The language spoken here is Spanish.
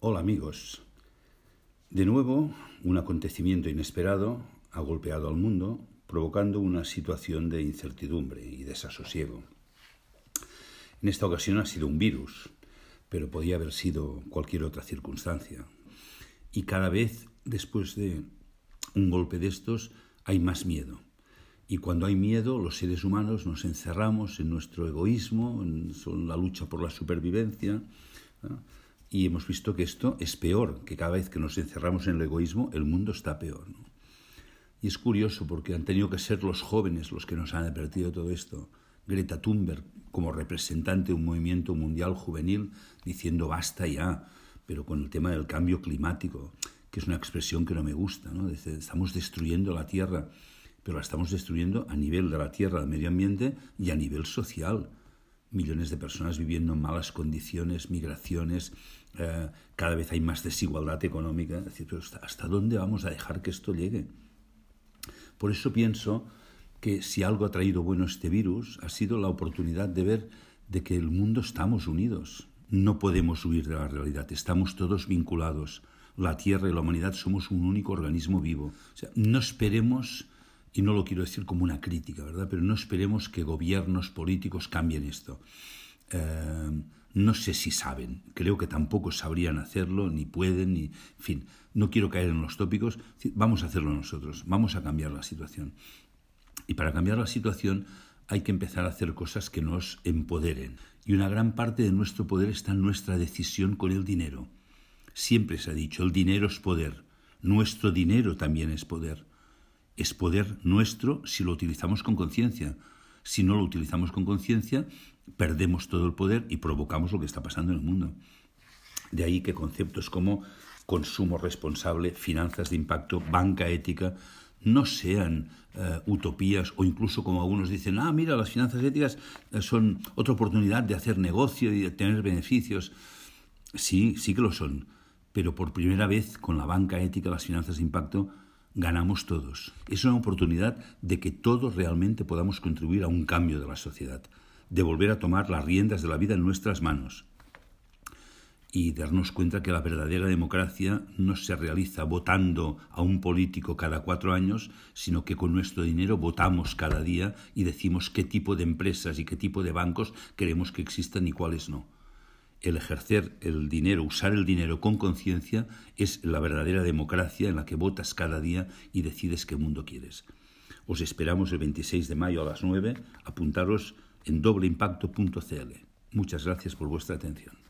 Hola amigos. De nuevo, un acontecimiento inesperado ha golpeado al mundo, provocando una situación de incertidumbre y desasosiego. En esta ocasión ha sido un virus, pero podía haber sido cualquier otra circunstancia. Y cada vez después de un golpe de estos hay más miedo. Y cuando hay miedo, los seres humanos nos encerramos en nuestro egoísmo, en la lucha por la supervivencia. Y hemos visto que esto es peor, que cada vez que nos encerramos en el egoísmo, el mundo está peor. Y es curioso porque han tenido que ser los jóvenes los que nos han advertido todo esto. Greta Thunberg, como representante de un movimiento mundial juvenil, diciendo basta ya, pero con el tema del cambio climático, que es una expresión que no me gusta. ¿no? estamos destruyendo la Tierra pero la estamos destruyendo a nivel de la tierra, del medio ambiente y a nivel social. Millones de personas viviendo en malas condiciones, migraciones, eh, cada vez hay más desigualdad económica. decir, ¿hasta dónde vamos a dejar que esto llegue? Por eso pienso que si algo ha traído bueno este virus ha sido la oportunidad de ver de que el mundo estamos unidos. No podemos huir de la realidad, estamos todos vinculados. La Tierra y la humanidad somos un único organismo vivo. No esperemos y no lo quiero decir como una crítica, ¿verdad? Pero no esperemos que gobiernos políticos cambien esto. Eh, no sé si saben, creo que tampoco sabrían hacerlo, ni pueden, ni... En fin, no quiero caer en los tópicos, vamos a hacerlo nosotros, vamos a cambiar la situación. Y para cambiar la situación hay que empezar a hacer cosas que nos empoderen. Y una gran parte de nuestro poder está en nuestra decisión con el dinero. Siempre se ha dicho, el dinero es poder, nuestro dinero también es poder es poder nuestro si lo utilizamos con conciencia. Si no lo utilizamos con conciencia, perdemos todo el poder y provocamos lo que está pasando en el mundo. De ahí que conceptos como consumo responsable, finanzas de impacto, banca ética, no sean eh, utopías o incluso como algunos dicen, ah, mira, las finanzas éticas eh, son otra oportunidad de hacer negocio y de tener beneficios. Sí, sí que lo son, pero por primera vez con la banca ética, las finanzas de impacto, ganamos todos. Es una oportunidad de que todos realmente podamos contribuir a un cambio de la sociedad, de volver a tomar las riendas de la vida en nuestras manos y darnos cuenta que la verdadera democracia no se realiza votando a un político cada cuatro años, sino que con nuestro dinero votamos cada día y decimos qué tipo de empresas y qué tipo de bancos queremos que existan y cuáles no el ejercer el dinero, usar el dinero con conciencia, es la verdadera democracia en la que votas cada día y decides qué mundo quieres. Os esperamos el 26 de mayo a las 9. Apuntaros en dobleimpacto.cl. Muchas gracias por vuestra atención.